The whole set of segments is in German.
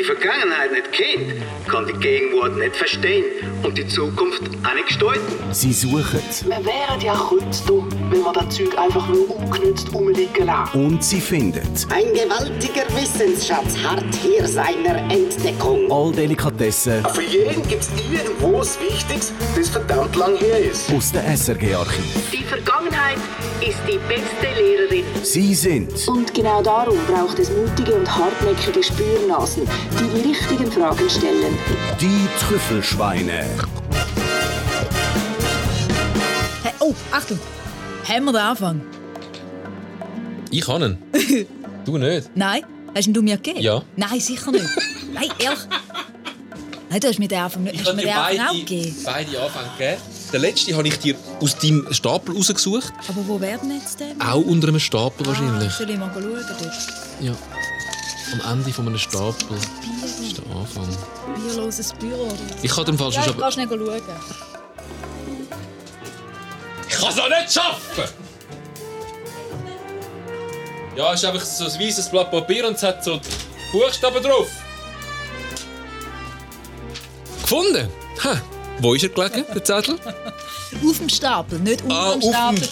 die Vergangenheit nicht kennt, kann die Gegenwart nicht verstehen und die Zukunft auch nicht gestalten. Sie suchen Wir wären ja dumm, wenn wir das Zeug einfach nur ungenützt rumliegen lassen. und sie finden Ein gewaltiger Wissensschatz harrt hier seiner Entdeckung. all Delikatessen Für jeden gibt es irgendwo was Wichtiges, das verdammt lang her ist. aus dem SRG-Archiv. Die Vergangenheit ist die beste Lehrerin. Sie sind Und genau darum braucht es mutige und hartnäckige Spürnasen, die die richtigen Fragen stellen. die Trüffelschweine. Hey, oh, Achtung! Haben wir den Anfang? Ich kann ihn. du nicht. Nein? Hast ihn du mir gegeben? Ja. Nein, sicher nicht. Nein, ehrlich. Nein, du hast mir den Anfang nicht. Hast du mir den Anfang auch gegeben? beide Anfänge gegeben. Den letzten habe ich dir aus deinem Stapel rausgesucht. Aber wo werden jetzt denn? Auch unter einem Stapel wahrscheinlich. Ah, soll ich mal schauen dort? Ja. Am Ende von einem Stapel ist der Anfang. Bierloses Büro. Ich kann den Fall Ja, schon... ich kann schnell schauen. Ich kann es auch nicht schaffen! Ja, es ist einfach so ein weißes Blatt Papier und es hat so Buchstaben drauf. Gefunden? Ha. Wo ist er gelegen, der Zettel? Auf dem Stapel, nicht unter Ah, dem auf dem... Stapel.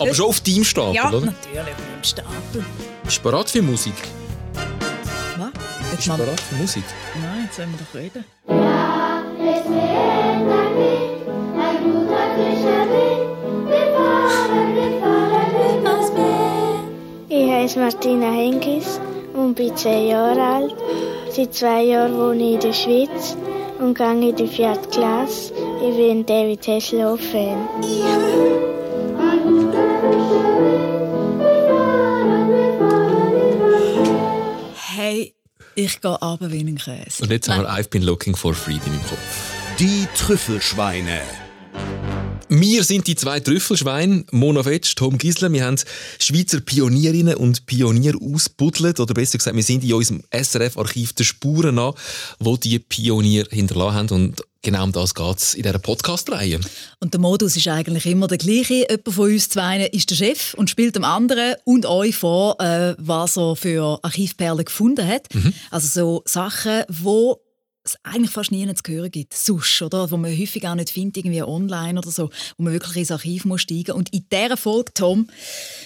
Aber schon auf deinem Stapel, Ja, oder? natürlich, auf dem Stapel. Bist du bereit für Musik? Jetzt Bist du mal... bereit für Musik? Nein, jetzt wollen wir doch reden. Ich heiße Martina Hengis und bin 10 Jahre alt. Seit zwei Jahren wohne ich in der Schweiz und gehe in die vierte Klasse. Ich bin ein David Hasselhoff-Fan. Hey, ich gehe runter wie ein Käse. Und jetzt haben wir «I've been looking for freedom» im Kopf. Die Trüffelschweine. Wir sind die zwei Trüffelschweine, Mona Fetsch, Tom Gisler. Wir haben Schweizer Pionierinnen und Pionier ausbuddelt. Oder besser gesagt, wir sind in unserem SRF-Archiv der Spuren nach, wo die Pionier hinterlassen haben. Und genau um das geht es in dieser Podcast-Reihe. Und der Modus ist eigentlich immer der gleiche. Jemand von uns zwei ist der Chef und spielt dem anderen und euch vor, äh, was er für Archivperlen gefunden hat. Also so Sachen, wo es eigentlich fast nie zu hören gibt. Sonst, oder? Wo man häufig auch nicht findet, irgendwie online oder so. Wo man wirklich ins Archiv muss steigen Und in dieser Folge, Tom,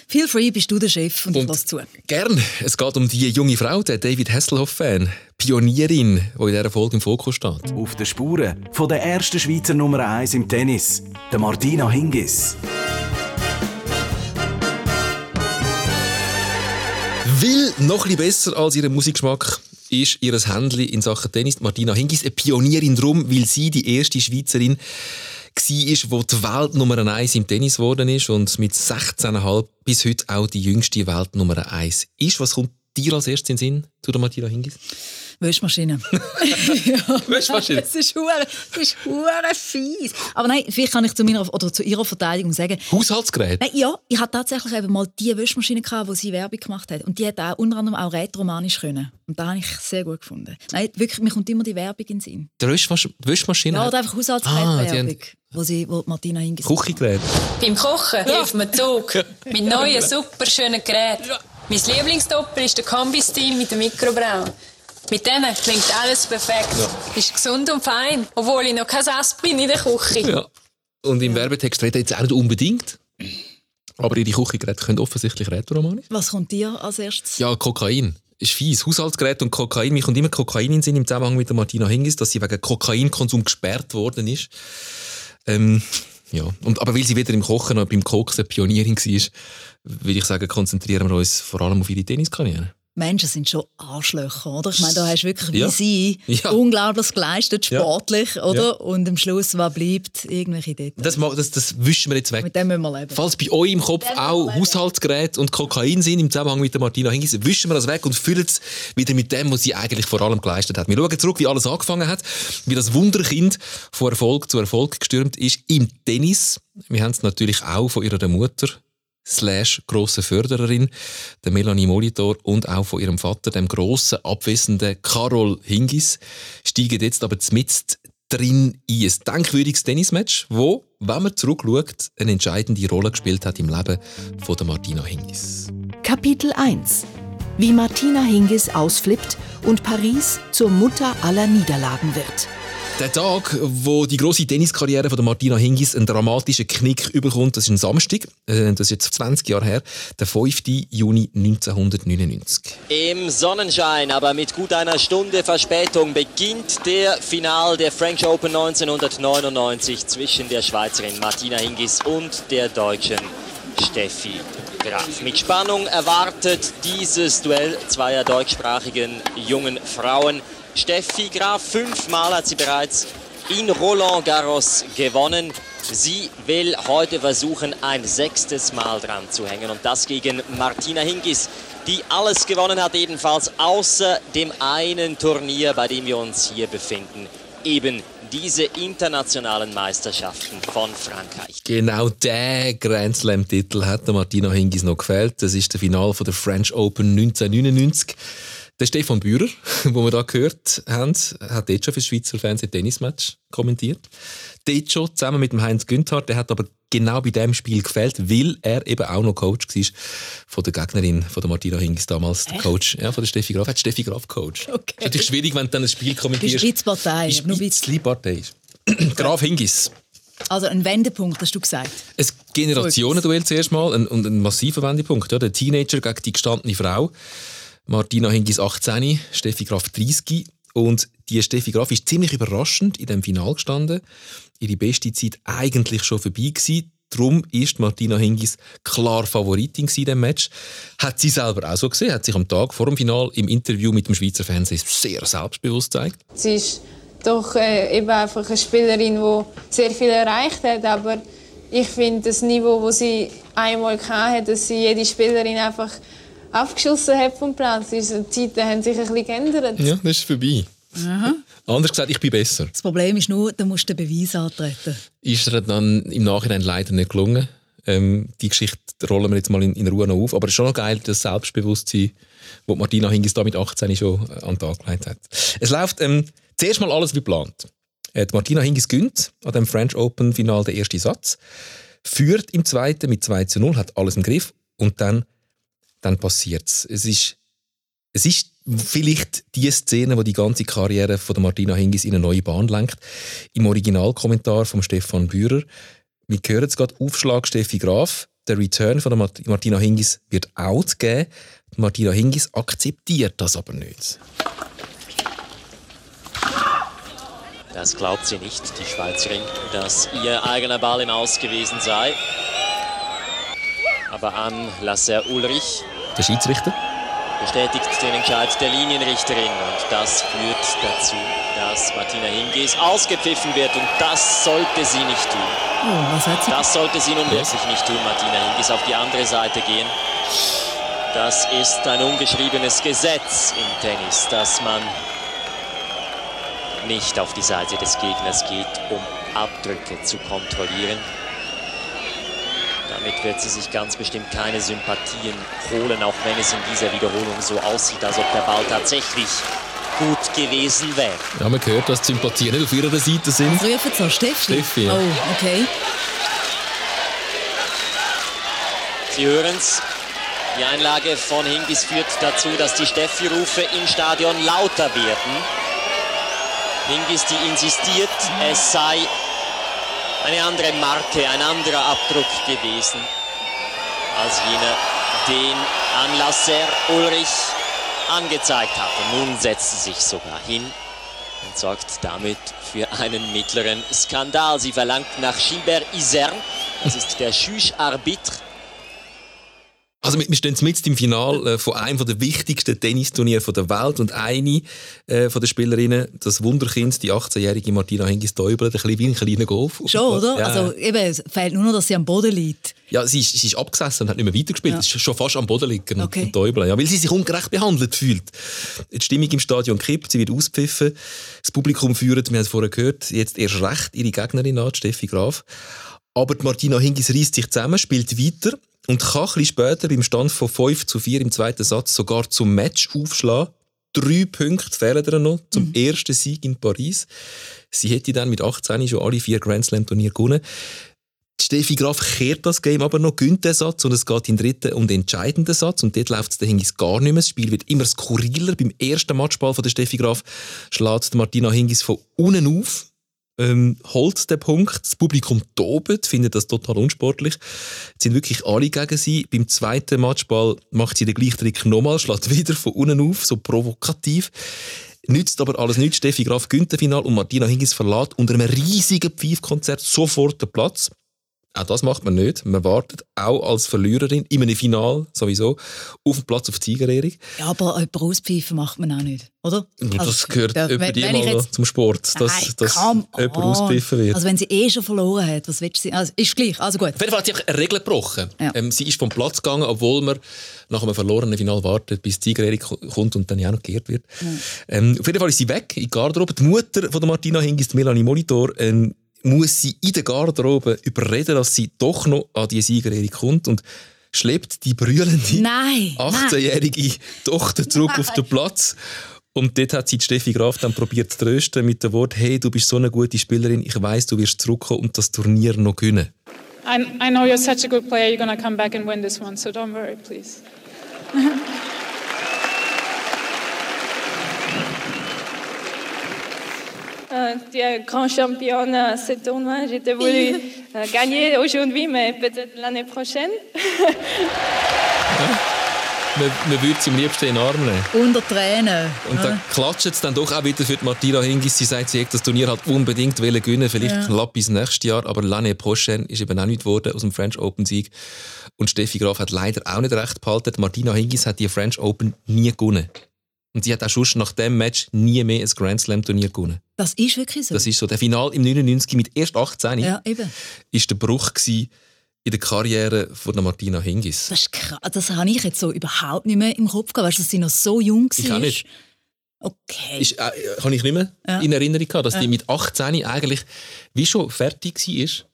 feel free, bist du der Chef und, Und- ich lasse zu. Gern. Es geht um die junge Frau, der David Hasselhoff-Fan. Pionierin, die in dieser Folge im Fokus steht. Auf den Spuren von der ersten Schweizer Nummer 1 im Tennis, der Martina Hingis. Will noch ein bisschen besser als ihren Musikgeschmack ist ihr Händchen in Sachen Tennis. Martina Hingis, eine Pionierin drum, weil sie die erste Schweizerin war, die die Welt Nummer 1 im Tennis geworden ist und mit 16,5 bis heute auch die jüngste Welt Nummer 1 ist. Was kommt dir als erstes in den Sinn zu der Martina Hingis? Wäschmaschine. Wäschmaschine? Das ist hure, das ist hure fies. Aber nein, vielleicht kann ich zu meiner oder zu ihrer Verteidigung sagen, Haushaltsgerät? Nein, ja, ich hatte tatsächlich eben mal die Wäschmaschine, gehabt, wo sie Werbung gemacht hat. Und die hat auch unter anderem auch rätoromanisch können. Und das habe ich sehr gut gefunden. Nein, wirklich, mir kommt immer die Werbung in den Sinn. Die Wäschmasch Wäschmaschine? Ja, oder einfach Ah, die Haushaltsgerätwerbung, haben- wo, sie, wo Martina hingesetzt Küchengerät? Beim Kochen hilft mir Zug. Mit neuen, super schönen Geräten. Mein Lieblingstopper ist der Kombi-Stil mit dem Mikrobrauen. Mit denen klingt alles perfekt. Ist gesund und fein, obwohl ich noch kein Sass bin in der Küche. Ja. Und im Werbetext redet jetzt auch nicht unbedingt. Aber ihre Küchengeräte können offensichtlich rätoromanisch. Was kommt dir als erstes? Ja, Kokain. Ist fies. Haushaltsgerät und Kokain. Mir kommt immer Kokain in den Sinn im Zusammenhang mit der Martina Hingis, dass sie wegen Kokainkonsum gesperrt worden ist. Ähm, ja. Und, aber weil sie weder im Kochen noch beim Koksen Pionierin war, würde ich sagen, konzentrieren wir uns vor allem auf ihre Tenniskarriere. Menschen sind schon Arschlöcher, oder? Ich meine, da hast du wirklich wie Ja. sie Ja. Unglaubliches geleistet, Ja. sportlich, oder? Ja. Und am Schluss, was bleibt? Irgendwelche Details. Das, das, das wischen wir jetzt weg. Mit dem müssen wir leben. Falls bei euch im Kopf auch. Haushaltsgeräte und Kokain sind im Zusammenhang mit der Martina Hingis, wischen wir das weg und füllen es wieder mit dem, was sie eigentlich vor allem geleistet hat. Wir schauen zurück, wie alles angefangen hat, wie das Wunderkind von Erfolg zu Erfolg gestürmt ist im Tennis. Wir haben es natürlich auch von ihrer Mutter slash grosse Fördererin, der Melanie Molitor und auch von ihrem Vater, dem grossen, abwesenden Carol Hingis, steigen jetzt aber zmitzt drin in ein denkwürdiges Tennismatch, wo, wenn man zurückschaut, eine entscheidende Rolle gespielt hat im Leben von der Martina Hingis. Kapitel 1 wie Martina Hingis ausflippt und Paris zur Mutter aller Niederlagen wird. Der Tag, wo die große Tenniskarriere von der Martina Hingis einen dramatischen Knick überkommt, das ist ein Samstag. Äh, das ist jetzt 20 Jahre her, der 5. Juni 1999. Im Sonnenschein, aber mit gut einer Stunde Verspätung beginnt der Final der French Open 1999 zwischen der Schweizerin Martina Hingis und der Deutschen Steffi Graf. Mit Spannung erwartet dieses Duell zweier deutschsprachigen jungen Frauen. Steffi Graf, fünfmal hat sie bereits in Roland Garros gewonnen. Sie will heute versuchen, ein sechstes Mal dran zu hängen und das gegen Martina Hingis, die alles gewonnen hat, ebenfalls außer dem einen Turnier, bei dem wir uns hier befinden. Eben diese internationalen Meisterschaften von Frankreich. Genau der Grand Slam-Titel hat der Martina Hingis noch gefällt. Das ist der Final von der French Open 1999. Der Stefan Bührer, wo wir da gehört haben, hat dort schon für das Schweizer Fernsehen Tennismatch kommentiert. Dort schon zusammen mit dem Heinz Günther. Der hat aber genau bei dem Spiel gefällt, weil er eben auch noch Coach war von der Gegnerin von der Martina Hingis damals, der Coach ja, von der Steffi Graf. Hat Steffi Graf Coach. Okay. ist natürlich schwierig, wenn du dann ein Spiel kommentierst. Die Partei. Die Spitzli-Partei. Graf Hingis. Also ein Wendepunkt, hast du gesagt. Ein Generationenduell zuerst mal und ein, ein massiver Wendepunkt. Ja. Der Teenager gegen die gestandene Frau. Martina Hingis 18, Steffi Graf 30. Und die Steffi Graf ist ziemlich überraschend in dem Final gestanden. Ihre beste Zeit eigentlich schon vorbei gewesen. Darum ist Martina Hingis klar Favoritin in diesem Match. Hat sie selber auch so gesehen, hat sich am Tag vor dem Final im Interview mit dem Schweizer Fernsehen sehr selbstbewusst gezeigt. Sie ist doch äh, eben einfach eine Spielerin, die sehr viel erreicht hat, aber ich finde das Niveau, das sie einmal hatte, dass sie jede Spielerin einfach aufgeschossen hat vom Platz. Die Zeiten haben sich ein bisschen geändert. Ja, das ist vorbei. Aha. Anders gesagt, ich bin besser. Das Problem ist nur, du musst den Beweis antreten. Ist er dann im Nachhinein leider nicht gelungen. Ähm, die Geschichte rollen wir jetzt mal in, in Ruhe noch auf. Aber es ist schon noch geil, das Selbstbewusstsein, das Martina Hingis da mit 18 schon äh, an den Tag gelegt hat. Es läuft ähm, zuerst mal alles wie geplant. Äh, Martina Hingis gönnt an dem French Open Final den ersten Satz, führt im zweiten mit 2 zu 0, hat alles im Griff und dann dann passiert es. ist, es ist vielleicht die Szene, die die ganze Karriere von Martina Hingis in eine neue Bahn lenkt. Im Originalkommentar von Stefan Bührer. Wir hören jetzt gerade Aufschlag Steffi Graf. Der Return von der Martina Hingis wird out geben. Martina Hingis akzeptiert das aber nicht. Das glaubt sie nicht, die Schweizerin, dass ihr eigener Ball im Aus gewesen sei. Aber an Lasser Ulrich der Schiedsrichter? Bestätigt den Entscheid der Linienrichterin und das führt dazu, dass Martina Hingis ausgepfiffen wird und das sollte sie nicht tun. Oh, was hat sie? Das sollte sie nun wirklich nicht tun, Martina Hingis, auf die andere Seite gehen. Das ist ein ungeschriebenes Gesetz im Tennis, dass man nicht auf die Seite des Gegners geht, um Abdrücke zu kontrollieren. Damit wird sie sich ganz bestimmt keine Sympathien holen, auch wenn es in dieser Wiederholung so aussieht, als ob der Ball tatsächlich gut gewesen wäre. Ja, man hört, dass die Sympathien nicht auf ihrer Seite sind. Was rufen so? Steffi? Steffi, ja. Oh, okay. Sie hören es. Die Einlage von Hingis führt dazu, dass die Steffi-Rufe im Stadion lauter werden. Hingis, die insistiert, es sei eine andere Marke, ein anderer Abdruck gewesen als jener, den Anlasser Ulrich angezeigt hat. Und nun setzt sie sich sogar hin und sorgt damit für einen mittleren Skandal. Sie verlangt nach Gilbert Isern, das ist der Juge-Arbitre also wir stehen mit im Finale äh, von einem der wichtigsten Tennisturniere der Welt und eine äh, von der Spielerinnen, das Wunderkind, die 18-jährige Martina Hingis-Täubler, ein bisschen wie ein kleiner Golf. Schon, oder? Ja. Also eben, es fehlt nur noch, dass sie am Boden liegt. Ja, sie ist, sie ist abgesessen und hat nicht mehr weitergespielt. Ja. Sie ist schon fast am Boden liegen okay. und Täubler. Ja, weil sie sich ungerecht behandelt fühlt. Die Stimmung im Stadion kippt, sie wird auspfiffen. Das Publikum führt, wir haben es vorher gehört, jetzt erst recht ihre Gegnerin an, Steffi Graf. Aber Martina Hingis reißt sich zusammen, spielt weiter und kann ein später beim Stand von 5 zu 4 im zweiten Satz sogar zum Match aufschlagen. Drei Punkte fehlen ihr noch zum mhm. ersten Sieg in Paris. Sie hätte dann mit 18 schon alle vier Grand Slam Turniere gewonnen. Steffi Graf kehrt das Game aber noch, gönnt den Satz und es geht in den dritten und entscheidenden Satz und dort läuft es der Hingis gar nicht mehr. Das Spiel wird immer skurriler. Beim ersten Matchball von der Steffi Graf schlägt Martina Hingis von unten auf, ähm, holt den Punkt. Das Publikum tobt, findet das total unsportlich. Jetzt sind wirklich alle gegen sie. Beim zweiten Matchball macht sie den gleichen Trick nochmal, schlägt wieder von unten auf, so provokativ. Nützt aber alles nichts. Steffi Graf gönnt Final und Martina Hingis verlässt unter einem riesigen Pfeifkonzert sofort den Platz. Auch das macht man nicht. Man wartet auch als Verliererin in einem Final sowieso auf den Platz auf die Siegerehrung. Ja, aber jemanden auspfeifen macht man auch nicht, oder? das Also, gehört da- über die mal jetzt- zum Sport, dass, Nein, dass jemand on. auspfiffen wird. Also wenn sie eh schon verloren hat, was willst du sie? Also, ist gleich, also gut. Auf jeden Fall hat sie eine Regel gebrochen. Ja. Ähm, sie ist vom Platz gegangen, obwohl man nach einem verlorenen Final wartet, bis die Siegerehrung ko- kommt und dann ja auch noch geehrt wird. Ähm, auf jeden Fall ist sie weg in die Garderobe. Die Mutter von der Martina Hingis, Melanie Molitor, ähm, muss sie in der Garderobe überreden, dass sie doch noch an die Siegerehrung kommt und schleppt die brüllende Nein, 18-jährige Tochter zurück auf den Platz. Und dort hat sie die Steffi Graf dann probiert zu trösten mit dem Wort, hey, du bist so eine gute Spielerin, ich weiß, du wirst zurückkommen und das Turnier noch gewinnen. I, I know you're such a good player. You're going to come back and win this one, so don't worry, please. Euh, tu es grand championne à ce tournoi. J'étais voulu euh, gagner aujourd'hui, mais peut-être l'année prochaine. Man, man würde sie am liebsten in den Arm nehmen. Unter Tränen. Und ja. dann klatscht es dann doch auch wieder für die Martina Hingis. Sie sagt, sie hätte das Turnier halt unbedingt wollen gewinnen Vielleicht Ja. klappt bis nächstes Jahr. Aber l'année prochaine ist eben auch nicht geworden aus dem French Open Sieg. Und Steffi Graf hat leider auch nicht recht behalten. Martina Hingis hat die French Open nie gewonnen. Und sie hat auch schon nach dem Match nie mehr ein Grand Slam Turnier gewonnen. Das ist wirklich so. Das ist so. Der Final im 99 mit erst 18 ja, eben. ist der Bruch gewesen in der Karriere von der Martina Hingis. Das ist krass. Das habe ich jetzt so überhaupt nicht mehr im Kopf gehabt. Weißt du, dass sie noch so jung war? Ich auch nicht. Okay. Ist, äh, kann ich nicht mehr Ja. in Erinnerung gehabt, dass Ja. die mit 18 eigentlich wie schon fertig war.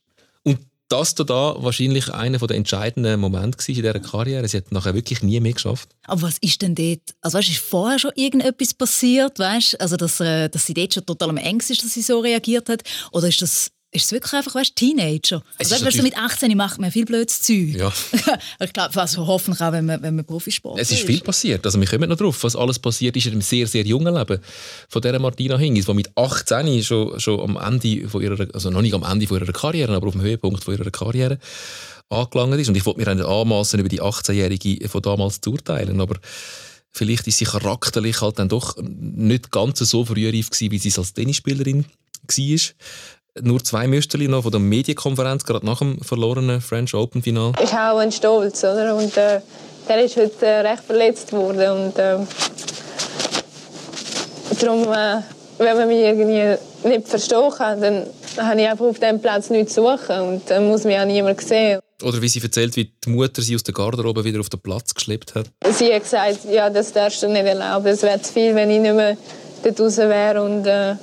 Das da, da wahrscheinlich einer der entscheidenden Momente in dieser Karriere. Sie hat nachher wirklich nie mehr geschafft. Aber was ist denn dort? Also weißt, ist vorher schon irgendetwas passiert, weißt? Also dass, äh, dass sie dort schon total am Ängsten ist, dass sie so reagiert hat? Oder ist das ist es wirklich einfach, weißt, Teenager? Es Also, weißt, natürlich- mit 18 macht man viel blödes Zeug. Ja. ich glaube, also hoffentlich auch, wenn man, wenn man Profisport Es ist viel passiert. Also wir kommen noch drauf, was alles passiert ist in einem sehr, sehr jungen Leben von dieser Martina Hingis, die mit 18 schon, schon am Ende von ihrer, also noch nicht am Ende von ihrer Karriere, aber auf dem Höhepunkt von ihrer Karriere angelangt ist. Und ich wollte mir anmassen, über die 18-Jährige von damals zu urteilen, aber vielleicht ist sie charakterlich halt dann doch nicht ganz so frühreif gewesen, wie sie es als Tennisspielerin war. Nur zwei Müsterli noch von der Medienkonferenz, gerade nach dem verlorenen French Open Final. Ich habe auch einen Stolz, oder? Und äh, der ist heute äh, recht verletzt worden. Und äh, darum, äh, wenn man mich irgendwie nicht verstehen kann, dann habe ich einfach auf diesem Platz nichts zu suchen. Und dann muss mich auch niemand sehen. Oder wie sie erzählt, wie die Mutter sie aus der Garderobe wieder auf den Platz geschleppt hat. Sie hat gesagt, ja, das darfst du nicht erlauben. Es wäre zu viel, wenn ich nicht mehr dort raus wäre. Und, äh,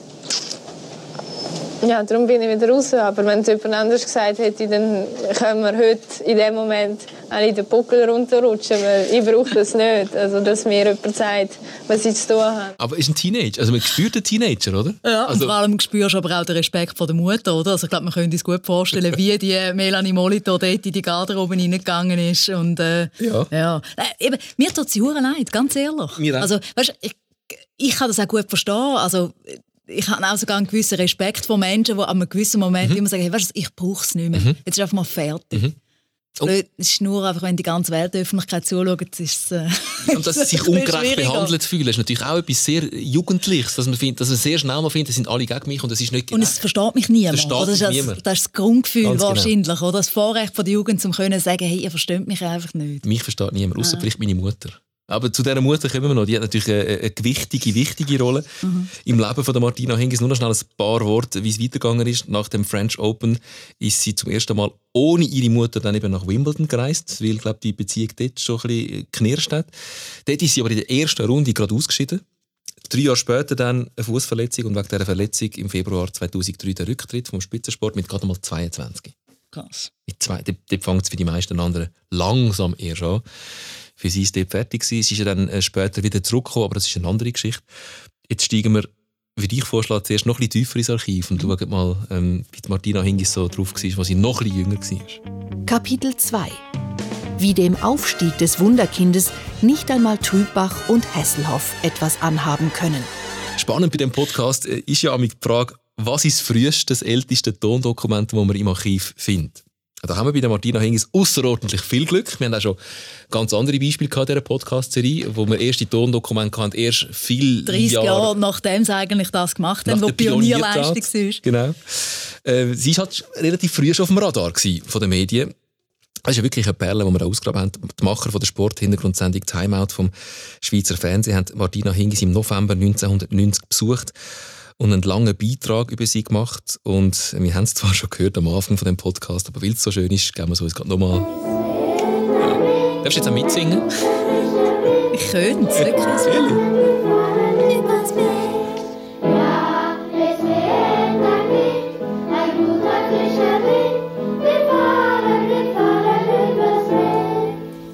ja, darum bin ich wieder raus. Aber wenn es jemand anders gesagt hätte, dann können wir heute in dem Moment alle den Buckel runterrutschen. Weil ich brauche das nicht. Also, dass mir jemand sagt, was ich zu tun habe. Aber ist ein Teenager, also man spürt einen Teenager, oder? Ja, also, und vor allem spürst du aber auch den Respekt von der Mutter, oder? Also ich glaube, man könnte sich gut vorstellen, wie die Melanie Molitor dort in die Garderobe reingegangen ist und äh, Ja. ja. Äh, eben, mir tut hure leid, ganz ehrlich. Mir auch. Also, weißt, ich, ich kann das auch gut verstehen. Also ich habe auch sogar einen gewissen Respekt vor Menschen, die an einem gewissen Moment Mhm. immer sagen, hey, weißt, du, ich brauche es nicht mehr. Jetzt ist einfach mal fertig. Mhm. Das Blöde ist nur einfach, wenn die ganze Welt der Öffentlichkeit zuschaut, ist es, äh, und dass sie es sich ungerecht behandelt fühlen, ist natürlich auch etwas sehr Jugendliches, dass man, findet, dass man sehr schnell mal findet, das sind alle gegen mich und das ist nicht Und es versteht mich niemand. Versteht oder? Das, ist mich das, niemand. das ist das Grundgefühl Ganz genau. wahrscheinlich. Oder? Das Vorrecht von der Jugend, um können sagen, hey, ihr versteht mich einfach nicht. Mich versteht niemand, außer Ah. vielleicht meine Mutter. Aber zu dieser Mutter kommen wir noch. Die hat natürlich eine, eine gewichtige, wichtige Rolle Mhm. im Leben von der Martina Hingis. Nur noch schnell ein paar Worte, wie es weitergegangen ist. Nach dem French Open ist sie zum ersten Mal ohne ihre Mutter dann eben nach Wimbledon gereist, weil, glaube die Beziehung dort schon ein bisschen geknirscht hat. Dort ist sie aber in der ersten Runde gerade ausgeschieden. Drei Jahre später dann eine Fußverletzung und wegen dieser Verletzung im Februar 2003 der Rücktritt vom Spitzensport mit gerade mal 22. Krass. Mit zwei, dort, dort fängt es für die meisten anderen langsam erst an. Für sie ist dort fertig gewesen. Sie ist ja dann äh, später wieder zurückgekommen, aber das ist eine andere Geschichte. Jetzt steigen wir würde ich vorschlagen, zuerst noch ein bisschen tiefer ins Archiv und schauen mal, ähm, wie Martina Hingis so drauf war, als sie noch ein bisschen jünger war. Kapitel 2 Wie dem Aufstieg des Wunderkindes nicht einmal Trübach und Hesselhoff etwas anhaben können. Spannend bei dem Podcast äh, ist ja die Frage, was ist das früheste, das älteste Tondokument, das man im Archiv findet? Da haben wir bei der Martina Hingis außerordentlich viel Glück. Wir haben auch schon ganz andere Beispiele gehabt in dieser Podcast-Serie, wo wir erste Tondokumente hatten, erst viel 30 Jahre, Jahre nachdem sie eigentlich das gemacht haben, wo Pionierleistung war. Genau. Äh, sie war halt relativ früh schon auf dem Radar von den Medien. Das ist ja wirklich eine Perle, die wir da ausgegraben haben. Die Macher von der Sporthintergrundsendung Timeout vom Schweizer Fernsehen haben Martina Hingis im November 1990 besucht und einen langen Beitrag über sie gemacht. Und wir haben es zwar schon gehört am Anfang von dem Podcast, aber weil es so schön ist, geben wir es uns gerade nochmal. Ja. Darfst du jetzt auch mitsingen? Ich könnte es, wirklich.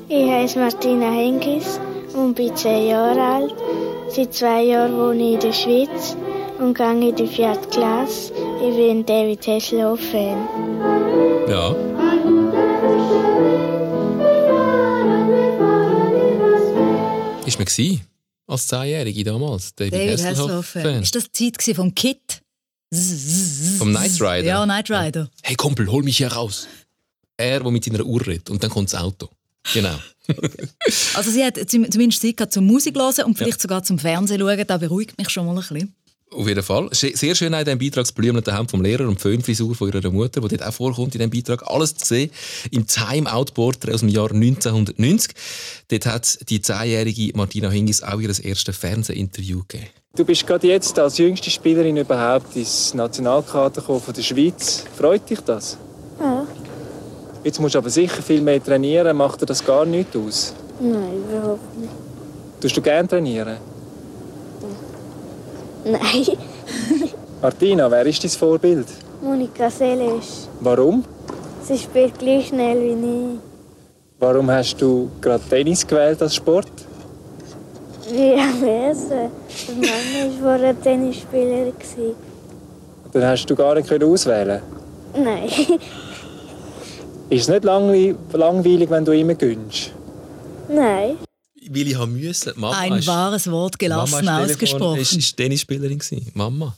Ich heiße Martina Henkis und bin 10 Jahre alt. Seit zwei Jahren wohne ich in der Schweiz und gehe in die vierte Klasse. Ich bin David Hasselhoff-Fan. Ja. Ist man gewesen, als Zehnjährige damals? David, David Hasselhoff-Fan. Ist das die Zeit vom Kit? Vom Knight Rider? Ja, Knight Rider. Hey Kumpel, hol mich hier raus. Er, der mit seiner Uhr redet. Und dann kommt das Auto. Genau. also sie hat zumindest Zeit zum Musik hören und vielleicht ja. sogar zum Fernsehen schauen. Das beruhigt mich schon mal ein bisschen. Auf jeden Fall. Sehr schön in diesem Beitrag das blümende Hemd vom Lehrer und die Föhnfrisur von ihrer Mutter, die dort auch vorkommt in diesem Beitrag. Alles zu sehen im Time-Out-Portrait aus dem Jahr 1990. Dort hat die zehnjährige Martina Hingis auch ihr erstes Fernsehinterview gegeben. Du bist gerade jetzt als jüngste Spielerin überhaupt ins Nationalkader von der Schweiz. Freut dich das? Ja. Jetzt musst du aber sicher viel mehr trainieren. Macht dir das gar nichts aus? Nein, überhaupt nicht. Tust du gerne trainieren? Nein. Martina, wer ist dein Vorbild? Monika Seles. Warum? Sie spielt gleich schnell wie ich. Warum hast du gerade Tennis gewählt als Sport? Wie am ersten. Mama war vorher Tennisspielerin. Dann hast du gar nicht auswählen Nein. Ist es nicht langweilig, wenn du immer gönnst? Nein. Weil ich haben müssen. Mama Ein ist, wahres Wort gelassen Mama ausgesprochen. Es war Tennisspielerin. Mama.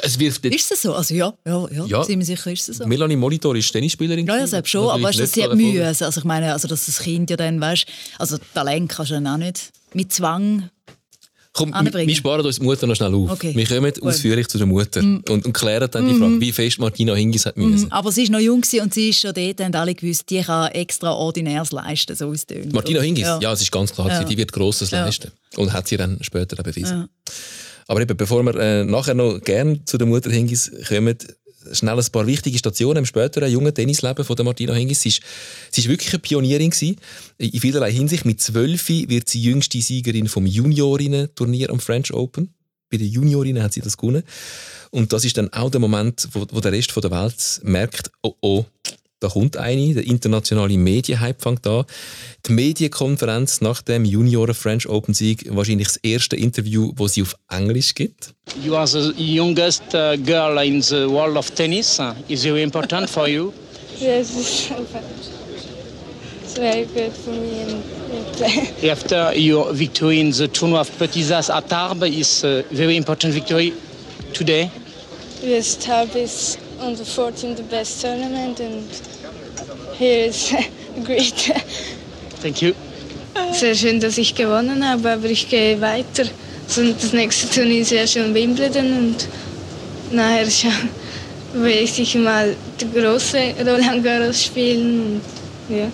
Es wirft ist das so? Also ja, ja, ja, Ja. sind wir sicher, ist das so. Melanie Monitor ist Tennisspielerin. Ja, ja, gewesen. selbst schon, aber weißt, sie hat Mühe. erfolgreich. Also ich meine, also dass das Kind ja dann, weißt, also Talent kannst du dann auch nicht mit Zwang Komm, wir sparen uns die Mutter noch schnell auf. Okay. Wir kommen Gut. ausführlich zu der Mutter und, und klären dann die Mhm. Frage, wie fest Martina Hingis hat müssen. Mhm, aber sie ist noch jung und sie ist schon dort, haben alle gewusst, die kann extraordinäres leisten, so es tönt. Martina Hingis, ja. Ja. es ist ganz klar, Ja. die wird Grosses Ja. leisten. Und hat sie dann später bewiesen. Ja. Aber eben, bevor wir äh, nachher noch gerne zu der Mutter Hingis kommen, schnell ein paar wichtige Stationen im späteren jungen Tennisleben von Martina Hingis. Sie ist, sie ist wirklich eine Pionierin gewesen. In vielerlei Hinsicht. Mit zwölf wird sie jüngste Siegerin vom Juniorinnen-Turnier am French Open. Bei den Juniorinnen hat sie das gewonnen. Und das ist dann auch der Moment, wo, wo der Rest der Welt merkt, oh oh, da kommt eine, der internationale Medienhype fängt an. Die Medienkonferenz nach dem Junioren French Open Sieg, wahrscheinlich das erste Interview, wo sie auf Englisch gibt. You are the youngest uh, girl in the world of tennis. Uh, Is very important for you? Yes, it's, it's very good for me and, and After your victory in the tournament of Petitas at Tarbes is a very important victory today. Yes, Tab is on the 14th the best tournament and here is great. Thank you. Sehr schön, dass ich gewonnen habe, aber ich gehe weiter. So, Das nächste Turnier ist ja schon Wimbledon und nachher schon will ich sicher mal die große Roland Garros spielen. Und, ja.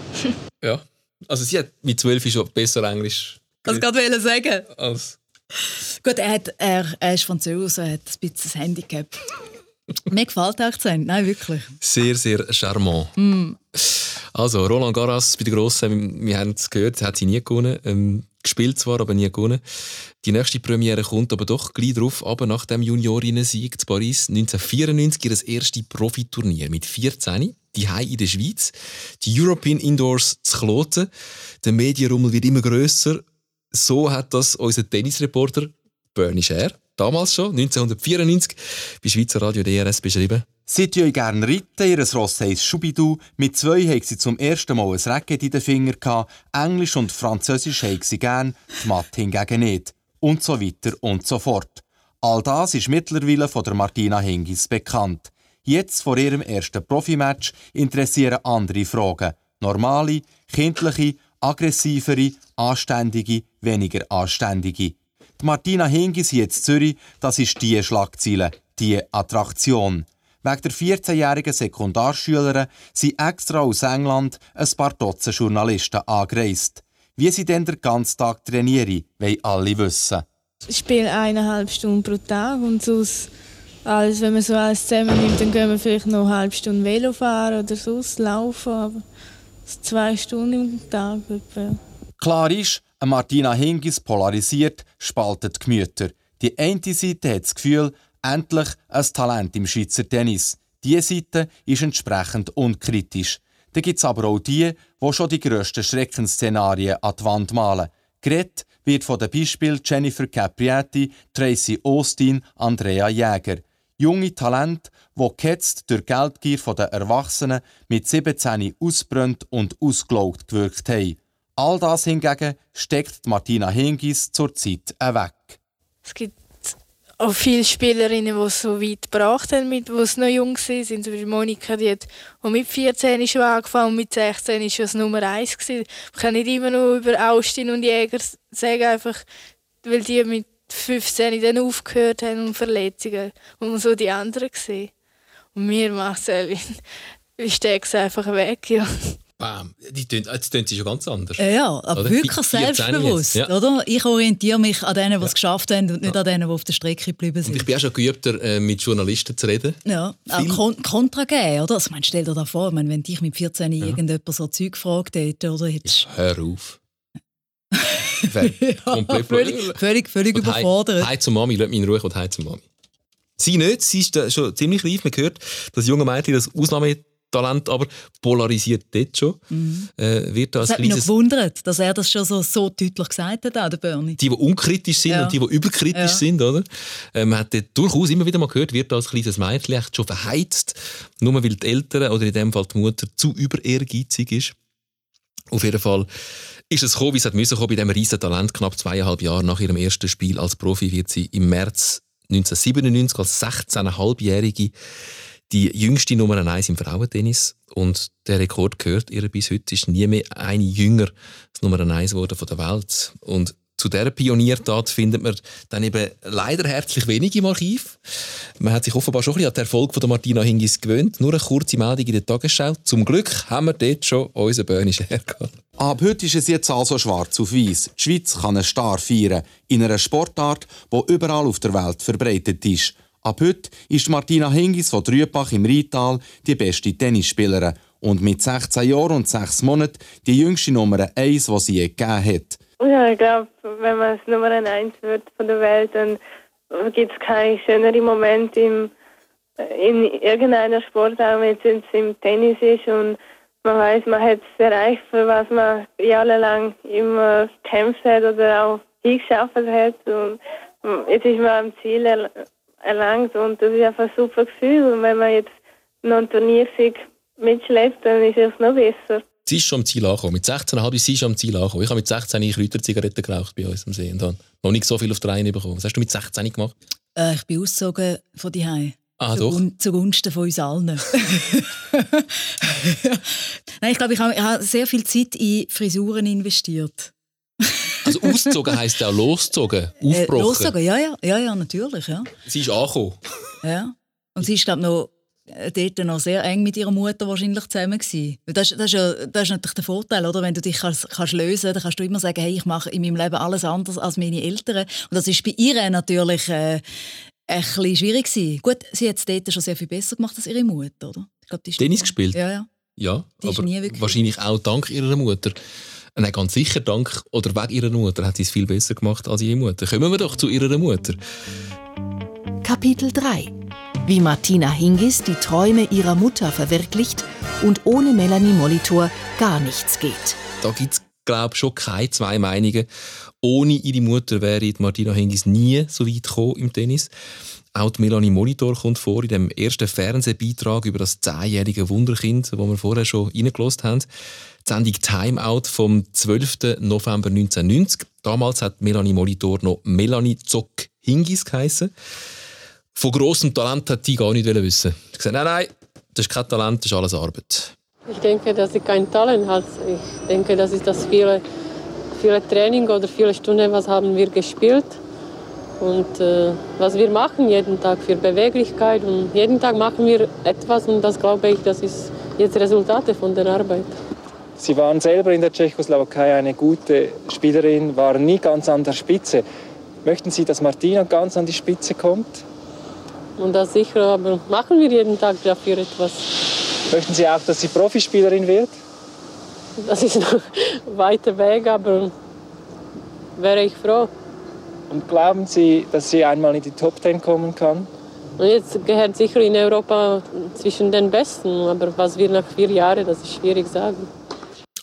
Ja. Also sie hat mit zwölf schon besser Englisch Was gerade wollte sagen. als... Gut, er, hat, er, er ist Franzose, er hat ein bisschen ein Handicap. Mir gefällt der Akzent, nein, wirklich. Sehr, sehr charmant. Mm. Also, Roland Garros bei der Grossen, wir haben es gehört, hat sie nie gewonnen. Ähm, gespielt zwar, aber nie gewonnen. Die nächste Premiere kommt aber doch gleich drauf, aber nach dem Juniorinnen-Sieg zu Paris 1994 ihr erstes Profiturnier mit 14, die in der Schweiz, die European Indoors zu Kloten. Der Medienrummel wird immer grösser. So hat das unser Tennisreporter Bernie Scher damals schon, 1994, bei Schweizer Radio DRS beschrieben. Sie tun gerne reiten, ihr Ross heisst Schubidu. Mit zwei haben sie zum ersten Mal ein Racket in den Fingern gehabt. Englisch und Französisch haben sie gern, die Mathe hingegen nicht. Und so weiter und so fort. All das ist mittlerweile von der Martina Hingis bekannt. Jetzt vor ihrem ersten Profimatch interessieren andere Fragen. Normale, kindliche, aggressivere, anständige, weniger anständige. Martina Hingis hier in Zürich, das ist die Schlagzeile, die Attraktion. Wegen der 14-jährigen Sekundarschülerin sind extra aus England ein paar Dutzend Journalisten angereist. Wie sie denn den ganzen Tag trainieren, wollen alle wissen. Ich spiele eineinhalb Stunden pro Tag und sonst, alles, wenn man so alles zusammennimmt, dann gehen wir vielleicht noch eine halbe Stunde Velo fahren oder sonst laufen, aber zwei Stunden im Tag etwa. Klar ist, Martina Hingis polarisiert, spaltet Gemüter. Die eine Seite hat das Gefühl, endlich ein Talent im Schweizer Tennis. Die Seite ist entsprechend unkritisch. Dann gibt es aber auch die, die schon die grössten Schreckensszenarien an die Wand malen. Geredet wird von den Beispielen Jennifer Caprietti, Tracy Austin, Andrea Jäger. Junge Talente, die gehetzt durch Geldgier der Erwachsenen mit 17 ausbrennt und ausgelaugt gewirkt haben. All das hingegen steckt Martina Hingis zurzeit weg. Es gibt auch viele Spielerinnen, die es so weit gebracht haben, mit, die noch jung waren. Zum Beispiel Monika, die hat auch mit 14 schon angefangen und mit 16 war schon Nummer 1. Gewesen. Man kann nicht immer nur über Austin und Jäger sagen, einfach, weil die mit 15 dann aufgehört haben und Verletzungen. Und man so die anderen gesehen. Und mir es ich stecke es einfach weg, ja. Bam. Die tönt, jetzt tönt sie schon ganz anders. Ja, aber oder? wirklich selbstbewusst, ja. oder? Ich orientiere mich an denen, die es geschafft haben und nicht ja. an denen, die auf der Strecke geblieben sind. Und ich bin auch schon geübter, äh, mit Journalisten zu reden. Ja, auch Kon Kontra geben, oder? Also, man, stell dir da vor, wenn dich mit 14 ja. irgendjemand so Zeug gefragt hätte, oder? Hättest... Hör auf. komplett völlig, völlig, völlig überfordert. Heim zur Mami, lass mich in Ruhe und heim zur Mami. Sie nicht, sie ist äh, schon ziemlich reif. Man hört, das junge Mädchen das Ausnahmetalent aber polarisiert dort schon. Mhm. Äh, wird das hat mich noch gewundert, dass er das schon so, so deutlich gesagt hat, auch der Bernie. Die, die unkritisch sind ja. und die, die überkritisch ja. sind, oder? Äh, man hat durchaus immer wieder mal gehört, wird als kleines Mädchen echt schon verheizt, nur weil die Eltern oder in dem Fall die Mutter zu überehrgeizig ist. Auf jeden Fall ist es gekommen, wie es hat müssen kommen, bei diesem riesen Talent. Knapp zweieinhalb Jahre nach ihrem ersten Spiel als Profi wird sie im März 1997 als 16,5-Jährige die jüngste Nummer 1 im Frauentennis. Und der Rekord gehört ihr bis heute. ist nie mehr eine jünger als Nummer 1 geworden von der Welt. Und zu dieser Pioniertat findet man dann eben leider herzlich wenig im Archiv. Man hat sich offenbar schon ein bisschen an den Erfolg von der Martina Hingis gewöhnt. Nur eine kurze Meldung in der Tagesschau. Zum Glück haben wir dort schon unseren Böhnisch hergehabt. Ab heute ist es jetzt also schwarz auf weiß. Die Schweiz kann einen Star feiern. In einer Sportart, die überall auf der Welt verbreitet ist. Ab heute ist Martina Hingis von Trübach im Rheintal die beste Tennisspielerin und mit 16 Jahren und 6 Monaten die jüngste Nummer 1, die sie je gegeben hat. Ja, ich glaube, wenn man es Nummer 1 wird von der Welt, dann gibt es keinen schöneren Moment im, in irgendeiner Sportart, wenn es im Tennis ist und man weiß, man hat es erreicht, für was man jahrelang immer gekämpft hat oder auch hingeschafft hat. Und jetzt ist man am Ziel erlangt und das ist einfach ein super Gefühl. Und wenn man jetzt noch ein Turniersieg mitschleppt, dann ist es noch besser. Sie ist schon am Ziel angekommen. Mit 16,5 ist sie schon am Ziel angekommen. Ich habe mit 16 Kräuterzigaretten geraucht bei uns am See und habe noch nicht so viel auf der Reihe bekommen. Was hast du mit 16 gemacht? Äh, ich bin ausgezogen von die Ah, doch? Zugunsten von uns allen. Nein, ich glaube, ich habe, ich habe sehr viel Zeit in Frisuren investiert. Also ausgezogen heisst ja losgezogen, aufgebrochen. Äh, losgezogen, ja, ja, ja, ja, natürlich. Ja. Sie ist angekommen. Ja. Und sie ist, glaube noch äh, dort noch sehr eng mit ihrer Mutter wahrscheinlich zusammen gewesen. Das, das, ist ja, das ist natürlich der Vorteil, oder? Wenn du dich kannst, kannst lösen kannst, dann kannst du immer sagen, hey, ich mache in meinem Leben alles anders als meine Eltern. Und das ist bei ihr natürlich äh, ein bisschen schwierig gewesen. Gut, sie hat es dort schon sehr viel besser gemacht als ihre Mutter, oder? Ich glaub, die Tennis gespielt? Ja, ja. Ja, die aber wahrscheinlich auch dank ihrer Mutter. Nein, ganz sicher dank oder wegen ihrer Mutter hat sie es viel besser gemacht als ihre Mutter. Kommen wir doch zu ihrer Mutter. Kapitel 3 Wie Martina Hingis die Träume ihrer Mutter verwirklicht und ohne Melanie Molitor gar nichts geht. Da gibt es, glaube ich, schon keine zwei Meinungen. Ohne ihre Mutter wäre Martina Hingis nie so weit gekommen im Tennis. Auch die Melanie Molitor kommt vor in dem ersten Fernsehbeitrag über das zehnjährige Wunderkind, wo wir vorher schon reingelassen haben. Die Sendung Timeout vom 12. November 1990. Damals hat Melanie Molitor noch Melanie Zock Hingis geheissen. Von grossem Talent hat die gar nicht wissen. Sie gesagt, nein, nein, das ist kein Talent, das ist alles Arbeit. Ich denke, dass ich kein Talent habe. Ich denke, das ist das viele, viele Training oder viele Stunden, was haben wir gespielt. Und äh, was wir machen jeden Tag für Beweglichkeit. Und jeden Tag machen wir etwas und das glaube ich, das ist jetzt Resultate von der Arbeit. Sie waren selber in der Tschechoslowakei eine gute Spielerin, waren nie ganz an der Spitze. Möchten Sie, dass Martina ganz an die Spitze kommt? Und das sicher, aber machen wir jeden Tag dafür etwas. Möchten Sie auch, dass sie Profispielerin wird? Das ist noch ein weiter Weg, aber wäre ich froh. Und glauben Sie, dass sie einmal in die Top Ten kommen kann? Und jetzt gehört sicher in Europa zwischen den Besten, aber was wir nach vier Jahren, das ist schwierig zu sagen.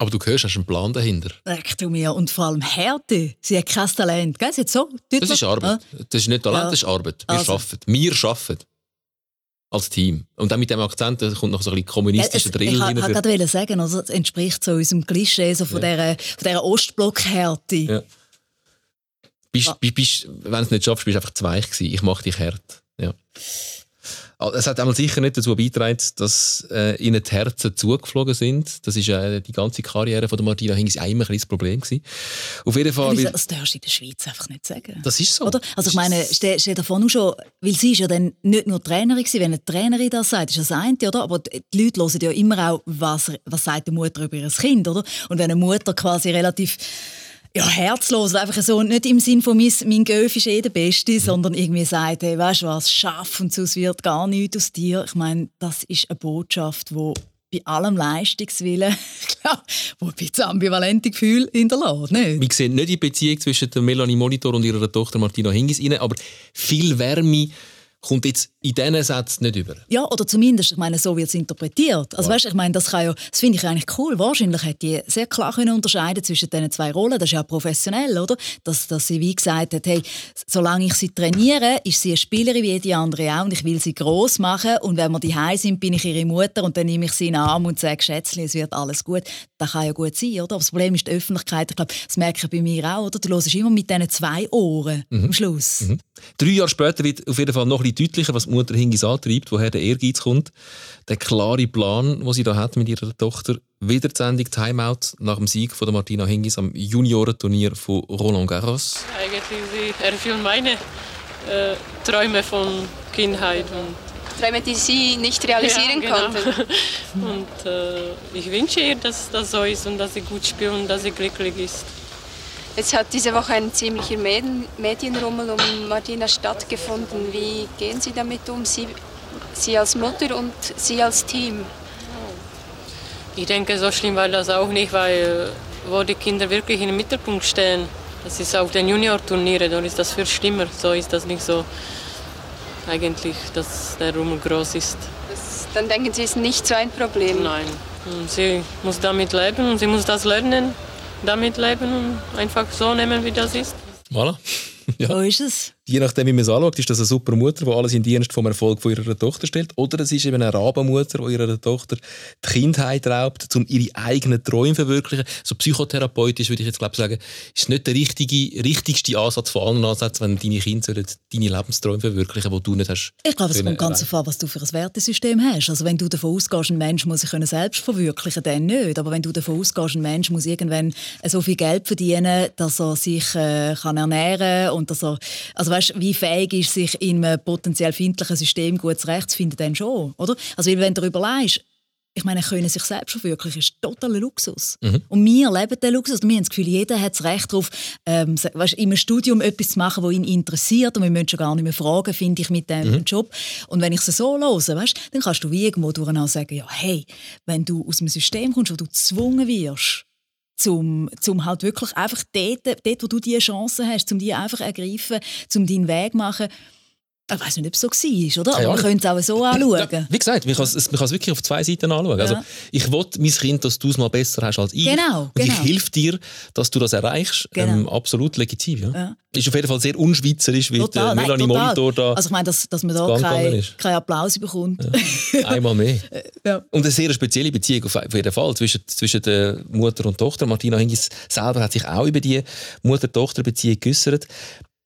Aber du hörst, hast einen Plan dahinter. Sag du mir. Und vor allem Härte. Sie hat kein Talent. Gell? Sie hat so das ist Arbeit. Das ist nicht Talent, ja. das ist Arbeit. Wir also. arbeiten. Wir arbeiten. Als Team. Und dann mit dem Akzent da kommt noch so ein bisschen kommunistischer ja, Drill Ich wollte gerade sagen, also, es entspricht so unserem Klischee so von, ja. dieser, von dieser Ostblock-Härte. Ja. Bist, ah. bist, wenn du es nicht schaffst, bist du einfach zu weich gewesen. Ich mache dich hart. Ja. Ah, es hat einmal sicher nicht dazu beigetragen, dass äh, ihnen die Herzen zugeflogen sind. Das ist äh, die ganze Karriere von der Martina Hingis immer ein kleines Problem gewesen. Auf jeden Fall. Ja, das darfst du in der Schweiz einfach nicht sagen. Das ist so. Oder? Also ich meine, stell, stell dir vor, schon, weil sie ist ja dann nicht nur Trainerin gewesen, wenn eine Trainerin das sagt, ist das eine, oder? Aber die Leute hören ja immer auch, was, was sagt die Mutter über ihr Kind, oder? Und wenn eine Mutter quasi relativ ja, herzlos, einfach so, nicht im Sinn von mein, mein Göf ist eh der Beste, mhm. sondern irgendwie sagt, hey, weißt du was, schaff und sonst wird gar nichts aus dir. Ich meine, das ist eine Botschaft, die bei allem Leistungswillen, wo ein bisschen ambivalente Gefühle hinterlässt. Nicht? Wir sehen nicht die Beziehung zwischen der Melanie Monitor und ihrer Tochter Martina Hingis rein, aber viel Wärme kommt jetzt in diesen Sätzen nicht über. Ja, oder zumindest, ich meine, so wird es interpretiert. Also ja. weißt, ich meine, das kann ja, das finde ich eigentlich cool. Wahrscheinlich hätte die sehr klar können unterscheiden zwischen diesen zwei Rollen. Das ist ja professionell, oder? Dass, dass sie wie gesagt hat, hey, solange ich sie trainiere, ist sie eine Spielerin wie jede andere auch und ich will sie groß machen und wenn wir die sind, bin ich ihre Mutter und dann nehme ich sie in den Arm und sage, Schätzchen, es wird alles gut. Das kann ja gut sein, oder? Aber das Problem ist die Öffentlichkeit. Ich glaube, das merke ich bei mir auch, oder? Du hörst immer mit diesen zwei Ohren mhm. am Schluss. Mhm. Drei Jahre später wird auf jeden Fall noch ein bisschen deutlicher, was Mutter Hingis antreibt, woher der Ehrgeiz kommt. Der klare Plan, den sie da hat mit ihrer Tochter. Wieder die Sendung Timeout nach dem Sieg von der Martina Hingis am Juniorenturnier von Roland Garros. Eigentlich sie erfüllen meine äh, Träume von Kindheit. Und Träume, die sie nicht realisieren ja, genau. konnte. und äh, ich wünsche ihr, dass das so ist und dass sie gut spielt und dass sie glücklich ist. Jetzt hat diese Woche ein ziemlicher Medienrummel um Martina stattgefunden. Wie gehen Sie damit um, Sie, Sie als Mutter und Sie als Team? Ich denke, so schlimm war das auch nicht, weil wo die Kinder wirklich im Mittelpunkt stehen, das ist auf den Junior-Turnieren, da ist das viel schlimmer. So ist das nicht so eigentlich, dass der Rummel groß ist. Das, dann denken Sie, es ist nicht so ein Problem? Nein. Sie muss damit leben und sie muss das lernen damit leben und einfach so nehmen, wie das ist. Voilà. ja. So ist es je nachdem, wie man es anschaut, ist das eine super Mutter, die alles in Dienst vom Erfolg von ihrer Tochter stellt. Oder es ist eben eine Rabenmutter, die ihrer Tochter die Kindheit raubt, um ihre eigenen Träume zu verwirklichen. So psychotherapeutisch würde ich jetzt glaube sagen, ist nicht der richtige, richtigste Ansatz von allen Ansätzen, wenn deine Kinder deine Lebensträume verwirklichen, die du nicht hast. Ich glaube, es kommt ganz darauf an, was du für ein Wertesystem hast. Also wenn du davon ausgehst, ein Mensch muss sich selbst verwirklichen, dann nicht. Aber wenn du davon ausgehst, ein Mensch muss irgendwann so viel Geld verdienen, dass er sich äh, kann ernähren kann und dass er, also weißt, wie fähig ist, sich in einem potenziell findlichen System gut zurechtzufinden, dann schon, oder? Also wenn du überlegst, ich meine, können sich selbst verwirklichen, ist totaler Luxus. Mhm. Und wir leben den Luxus. Wir haben das Gefühl, jeder hat das Recht darauf, ähm, weißt, im Studium etwas zu machen, was ihn interessiert. Und wir müssen schon gar nicht mehr fragen, finde ich, mit dem mhm. Job. Und wenn ich es so höre, weißt, dann kannst du wie irgendwo durch sagen, ja, hey, wenn du aus einem System kommst, wo du gezwungen wirst, zum, zum halt wirklich einfach dort, dort, wo du diese Chance hast, um die einfach ergreifen, zum deinen Weg machen, Ich weiß nicht, ob es so war, oder? Aber man Ahnung. könnte es auch so anschauen. Wie gesagt, man kann es man wirklich auf zwei Seiten anschauen. Also, Ja. ich will mein Kind, dass du es mal besser hast als ich. Genau, Und ich genau. helfe dir, dass du das erreichst. Genau. Ähm, absolut legitim. Ja. Ja. Ist auf jeden Fall sehr unschweizerisch, wie Total, der nein, Melanie total. Molitor da Also ich meine, dass, dass man da keinen kein Applaus bekommt. einmal mehr. Ja. Und eine sehr spezielle Beziehung auf auf jeden Fall zwischen, zwischen der Mutter und Tochter. Martina Hingis selber hat sich auch über die Mutter-Tochter-Beziehung geäußert.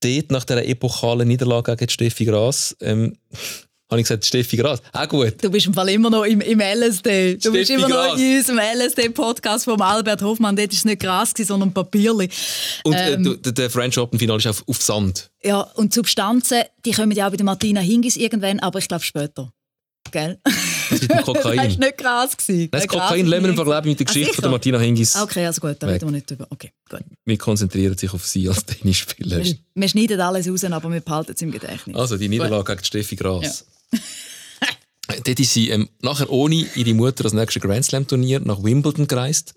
Dort, nach dieser epochalen Niederlage gegen Steffi Gras, ähm, habe ich gesagt, Steffi Gras, auch gut. Du bist im Fall immer noch im, im LSD. Du bist Steffi immer noch Gras. in unserem LSD-Podcast von Albert Hoffmann. Dort war es nicht Gras, sondern Papierli. Und Ähm, äh, der, der French Open-Final ist auf, auf Sand. Ja, und Substanzen, die kommen ja auch bei der Martina Hingis irgendwann, aber ich glaube später. Gell? Das dem Kokain. Das war nicht Gras. Gewesen. Das Äh, Gras Kokain ist lassen wir einfach leben mit der Ah, Geschichte von sicher? der Martina Hingis. Okay, also gut, da reden wir nicht drüber. Okay, gut. Wir konzentrieren sich auf sie als Tennisspielerin. Wir, wir schneiden alles raus, aber wir behalten es im Gedächtnis. Also die Niederlage gegen Steffi Gras. Dort ist sie ähm, nachher ohne ihre Mutter das nächste Grand Slam Turnier nach Wimbledon gereist.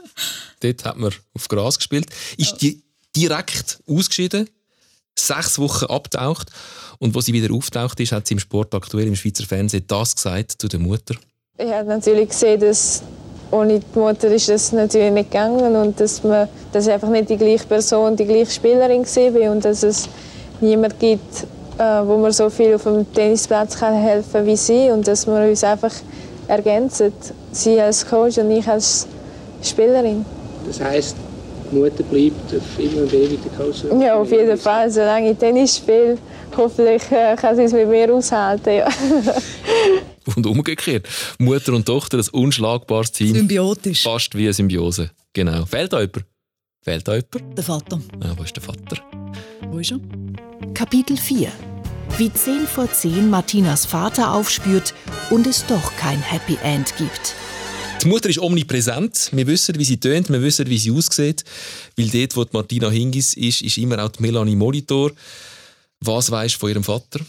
Dort hat man auf Gras gespielt. Ist die direkt ausgeschieden, sechs Wochen abtaucht und wo sie wieder auftaucht ist, hat sie im Sport aktuell im Schweizer Fernsehen das gesagt zu der Mutter. Ich habe natürlich gesehen, dass ohne die Mutter ist das natürlich nicht gegangen und dass, man, dass ich einfach nicht die gleiche Person, die gleiche Spielerin war und dass es niemand gibt, äh, wo mir so viel auf dem Tennisplatz kann helfen kann wie sie und dass wir uns einfach ergänzen, sie als Coach und ich als Spielerin. Das die Mutter bleibt auf immer und ewig der Coach. Ja, auf jeden Fall. Solange ich Tennis spiele, hoffentlich äh, kann sie es mit mir aushalten. Ja. Und umgekehrt. Mutter und Tochter, ein unschlagbares Team. Symbiotisch. Fast wie eine Symbiose. Genau. Fehlt da jemand? Fehlt da jemand? Der Vater. Ah, wo ist der Vater? Wo ist er? Kapitel 4. Wie 10 vor 10 Martinas Vater aufspürt und es doch kein Happy End gibt. Die Mutter ist omnipräsent. Wir wissen, wie sie tönt, wir wissen, wie sie aussieht. Weil dort, wo Martina Hingis ist, ist immer auch die Melanie Molitor. Was weisst du von ihrem Vater?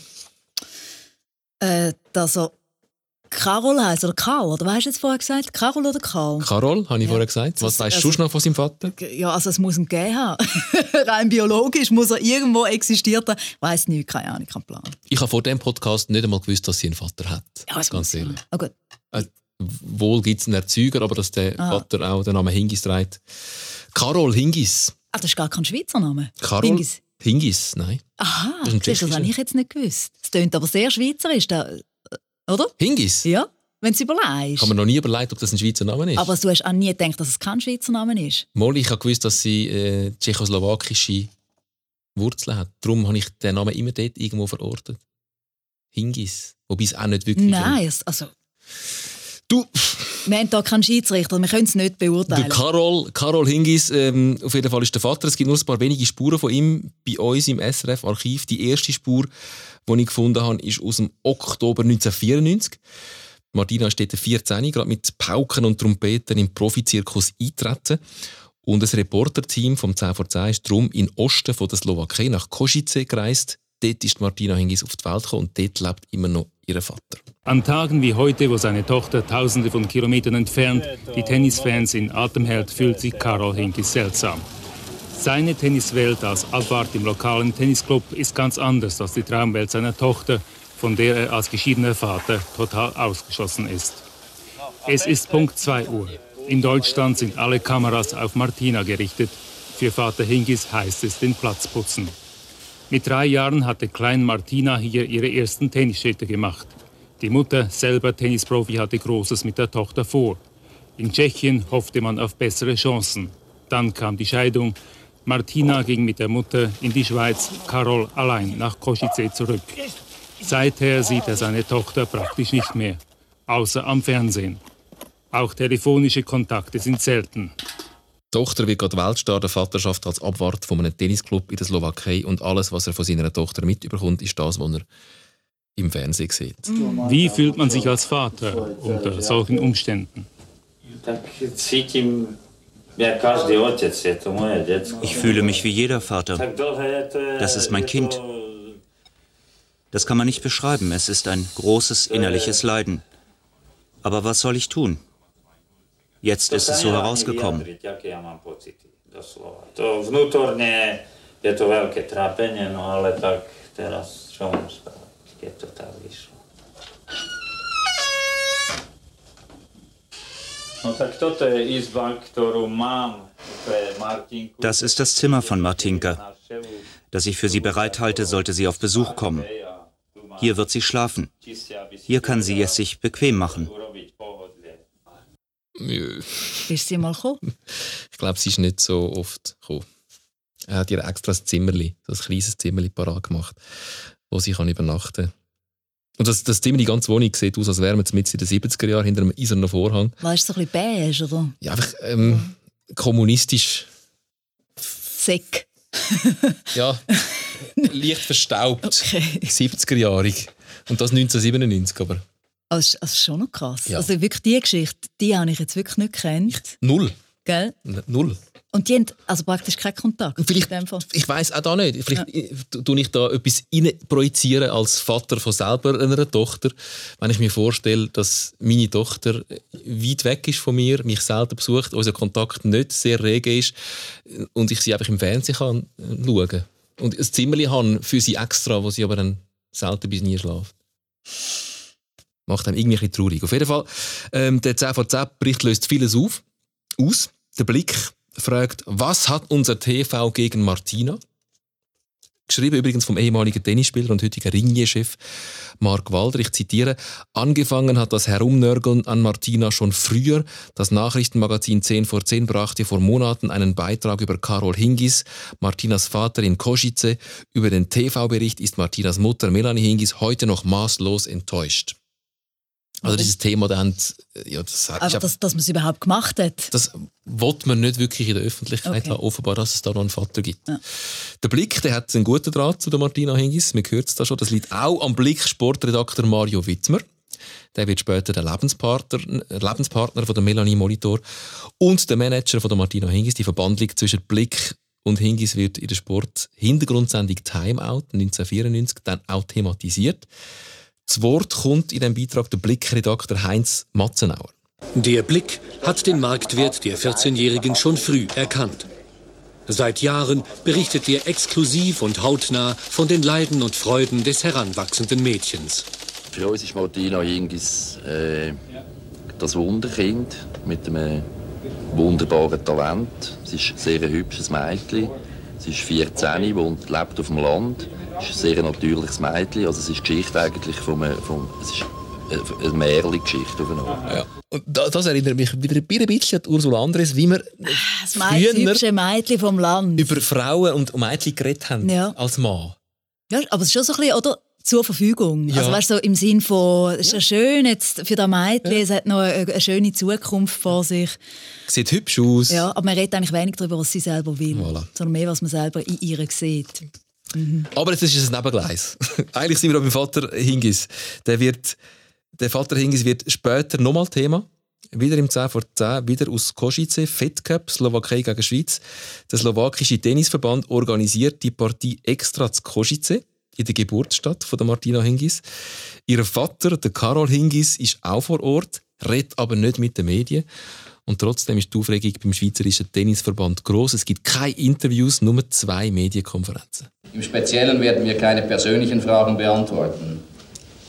Äh, dass er Carol heisst, oder Karl, oder weißt du jetzt vorher gesagt? Carol oder Karl? Carol, habe ich vorher gesagt. Was weißt also- du noch von seinem Vater? Ja, also es muss ihn gegeben haben. Rein biologisch muss er irgendwo existiert haben. Ich weiss nicht, keine Ahnung, kein Plan. Ich habe vor dem Podcast nicht einmal gewusst, dass sie einen Vater hat. Ja, Ganz ehrlich. Oh gut. Äh, wohl gibt es einen Erzeuger, aber dass der Ah. Vater auch den Namen Hingis trägt. Carol Hingis. Ah, das ist gar kein Schweizer Name. Carol Hingis. Hingis, nein. Aha, Das ist das habe ich jetzt nicht gewusst. Es klingt aber sehr schweizerisch, da, äh, oder? Hingis? Ja, wenn du es Ich überlegst. habe mir noch nie überlegt, ob das ein Schweizer Name ist. Aber du hast auch nie gedacht, dass es kein Schweizer Name ist. Mal, ich habe gewusst, dass sie äh, tschechoslowakische Wurzeln hat. Darum habe ich den Namen immer dort irgendwo verortet. Hingis. Wobei es auch nicht wirklich Nein, es, also... Du... Wir haben hier keinen Schiedsrichter, wir können es nicht Der beurteilen. Karol, Karol Hingis, ähm, auf jeden Fall ist der Vater. Es gibt nur ein paar wenige Spuren von ihm bei uns im SRF-Archiv. Die erste Spur, die ich gefunden habe, ist aus dem Oktober 1994. Martina ist dort 14, gerade mit Pauken und Trompeten im Profizirkus eintreten. Und ein Reporterteam vom 10 vor 10 ist darum in Osten von der Slowakei nach Košice gereist. Dort ist Martina Hingis auf die Welt gekommen und dort lebt immer noch ihr Vater. An Tagen wie heute, wo seine Tochter tausende von Kilometern entfernt die Tennisfans in Atem hält, fühlt sich Karol Hinkis seltsam. Seine Tenniswelt als Abwart im lokalen Tennisclub ist ganz anders als die Traumwelt seiner Tochter, von der er als geschiedener Vater total ausgeschlossen ist. Es ist Punkt 2 Uhr. In Deutschland sind alle Kameras auf Martina gerichtet. Für Vater Hinkis heißt es den Platz putzen. Mit drei Jahren hatte Klein Martina hier ihre ersten Tennisschritte gemacht. Die Mutter, selber Tennisprofi, hatte Großes mit der Tochter vor. In Tschechien hoffte man auf bessere Chancen. Dann kam die Scheidung. Martina ging mit der Mutter in die Schweiz, Karol allein nach Košice zurück. Seither sieht er seine Tochter praktisch nicht mehr, außer am Fernsehen. Auch telefonische Kontakte sind selten. Die Tochter wird gerade Weltstar, der Vater schafft als Abwart von einem Tennisclub in der Slowakei und alles, was er von seiner Tochter mitbekommt, ist das, was er im Fernsehen sieht. Wie fühlt man sich als Vater unter solchen Umständen? Ich fühle mich wie jeder Vater. Das ist mein Kind. Das kann man nicht beschreiben. Es ist ein großes innerliches Leiden. Aber was soll ich tun? Jetzt ist es so herausgekommen. To vnútorne je to veľké trápenie, no ale tak teraz čo mám spraviť? Mám pre Martinku. Das ist das Zimmer von Martinka, das ich für sie bereithalte, sollte sie auf Besuch kommen. Hier wird sie schlafen. Hier kann sie es sich bequem machen. Ist sie mal gekommen? Ich glaube, sie ist nicht so oft gekommen. Er hat ihr extra ein Zimmerli, so ein kleines Zimmerli parat gemacht, wo sie kann übernachten kann. Und das, das Zimmer, die ganze Wohnung sieht aus, als wären wir mit in den 70er Jahren hinter einem eisernen Vorhang. Weißt du, so ein bisschen beige, oder? Ja, einfach ähm, kommunistisch, Säck. ja, leicht verstaubt. 70er-jahrig. Und das 1997, aber Also, das ist schon noch krass. Ja. Also wirklich die Geschichte, die habe ich jetzt wirklich nicht gekannt. null. Gell? Null. Und die haben also praktisch keinen Kontakt. Vielleicht, ich weiß auch da nicht. Vielleicht ja. tue ich da etwas rein projizieren als Vater von selber einer Tochter. Wenn ich mir vorstelle, dass meine Tochter weit weg ist von mir, mich selten besucht, unser Kontakt nicht sehr rege ist und ich sie einfach im Fernsehen kann äh, schauen Und ein Zimmerli habe für sie extra, wo sie aber dann selten bis nie schlaft. Macht einem irgendwie ein bisschen traurig. Auf jeden Fall, ähm, der 10 vor 10 Bericht löst vieles auf, aus. Der Blick fragt, was hat unser TV gegen Martina? Geschrieben übrigens vom ehemaligen Tennisspieler und heutigen Ringier-Chef Mark Walder. Ich zitiere: Angefangen hat das Herumnörgeln an Martina schon früher. Das Nachrichtenmagazin 10 vor 10 brachte vor Monaten einen Beitrag über Karol Hingis, Martinas Vater in Košice. Über den TV-Bericht ist Martinas Mutter Melanie Hingis heute noch maßlos enttäuscht. Also dieses Thema, dann, ja, das hat Aber dass, dass man es überhaupt gemacht hat. das will man nicht wirklich in der Öffentlichkeit Okay. haben, offenbar, dass es da noch einen Vater gibt. Der Blick, der hat einen guten Draht zu der Martina Hingis, man hört es da schon, das liegt auch am Blick Sportredakteur Mario Wittmer. Der wird später der Lebenspartner, äh, Lebenspartner von der Melanie Molitor und der Manager von der Martina Hingis. Die Verbandlung zwischen Blick und Hingis wird in der Sport-Hintergrundsendung Timeout 1994 dann auch thematisiert. Das Wort kommt in dem Beitrag der Blick-Redakteur Heinz Matzenauer. Der Blick hat den Marktwert der 14-Jährigen schon früh erkannt. Seit Jahren berichtet er exklusiv und hautnah von den Leiden und Freuden des heranwachsenden Mädchens. Für uns ist Martina Hingis äh, das Wunderkind mit einem wunderbaren Talent. Sie ist ein sehr hübsches Mädchen. Sie ist 14 und lebt auf dem Land. Ist ein sehr natürliches Mädchen. Also es ist die Geschichte eigentlich vom, vom es ist eine- Märchen-Geschichte auf eine Art. Ja. Und da- das erinnert mich wieder ein bisschen an Ursula Andres, wie wir Das Mädchen, hübsche Mädchen vom Land. über Frauen und Mädchen geredet haben Ja. als Mann. Ja, aber es ist schon so ein bisschen, oder? Zur Verfügung. Ja. Also weißt so im Sinn von, es ist ja schön jetzt für das Mädchen, es hat noch eine, eine schöne Zukunft vor sich. Sieht hübsch aus. Ja, aber man redet eigentlich wenig darüber, was sie selber will, Voilà. sondern mehr, was man selber in ihr sieht. Mhm. Aber jetzt ist es ein Nebengleis. Eigentlich sind wir auch beim Vater Hingis. Der, wird, der Vater Hingis wird später nochmal Thema. Wieder im 10 vor 10, wieder aus Košice, Fed Cup, Slowakei gegen Schweiz. Der slowakische Tennisverband organisiert die Partie extra zu Košice, in der Geburtsstadt von der Martina Hingis. Ihr Vater, der Karol Hingis, ist auch vor Ort, redet aber nicht mit den Medien. Und trotzdem ist die Aufregung beim Schweizerischen Tennisverband groß. Es gibt keine Interviews, nur zwei Medienkonferenzen. Im Speziellen werden wir keine persönlichen Fragen beantworten.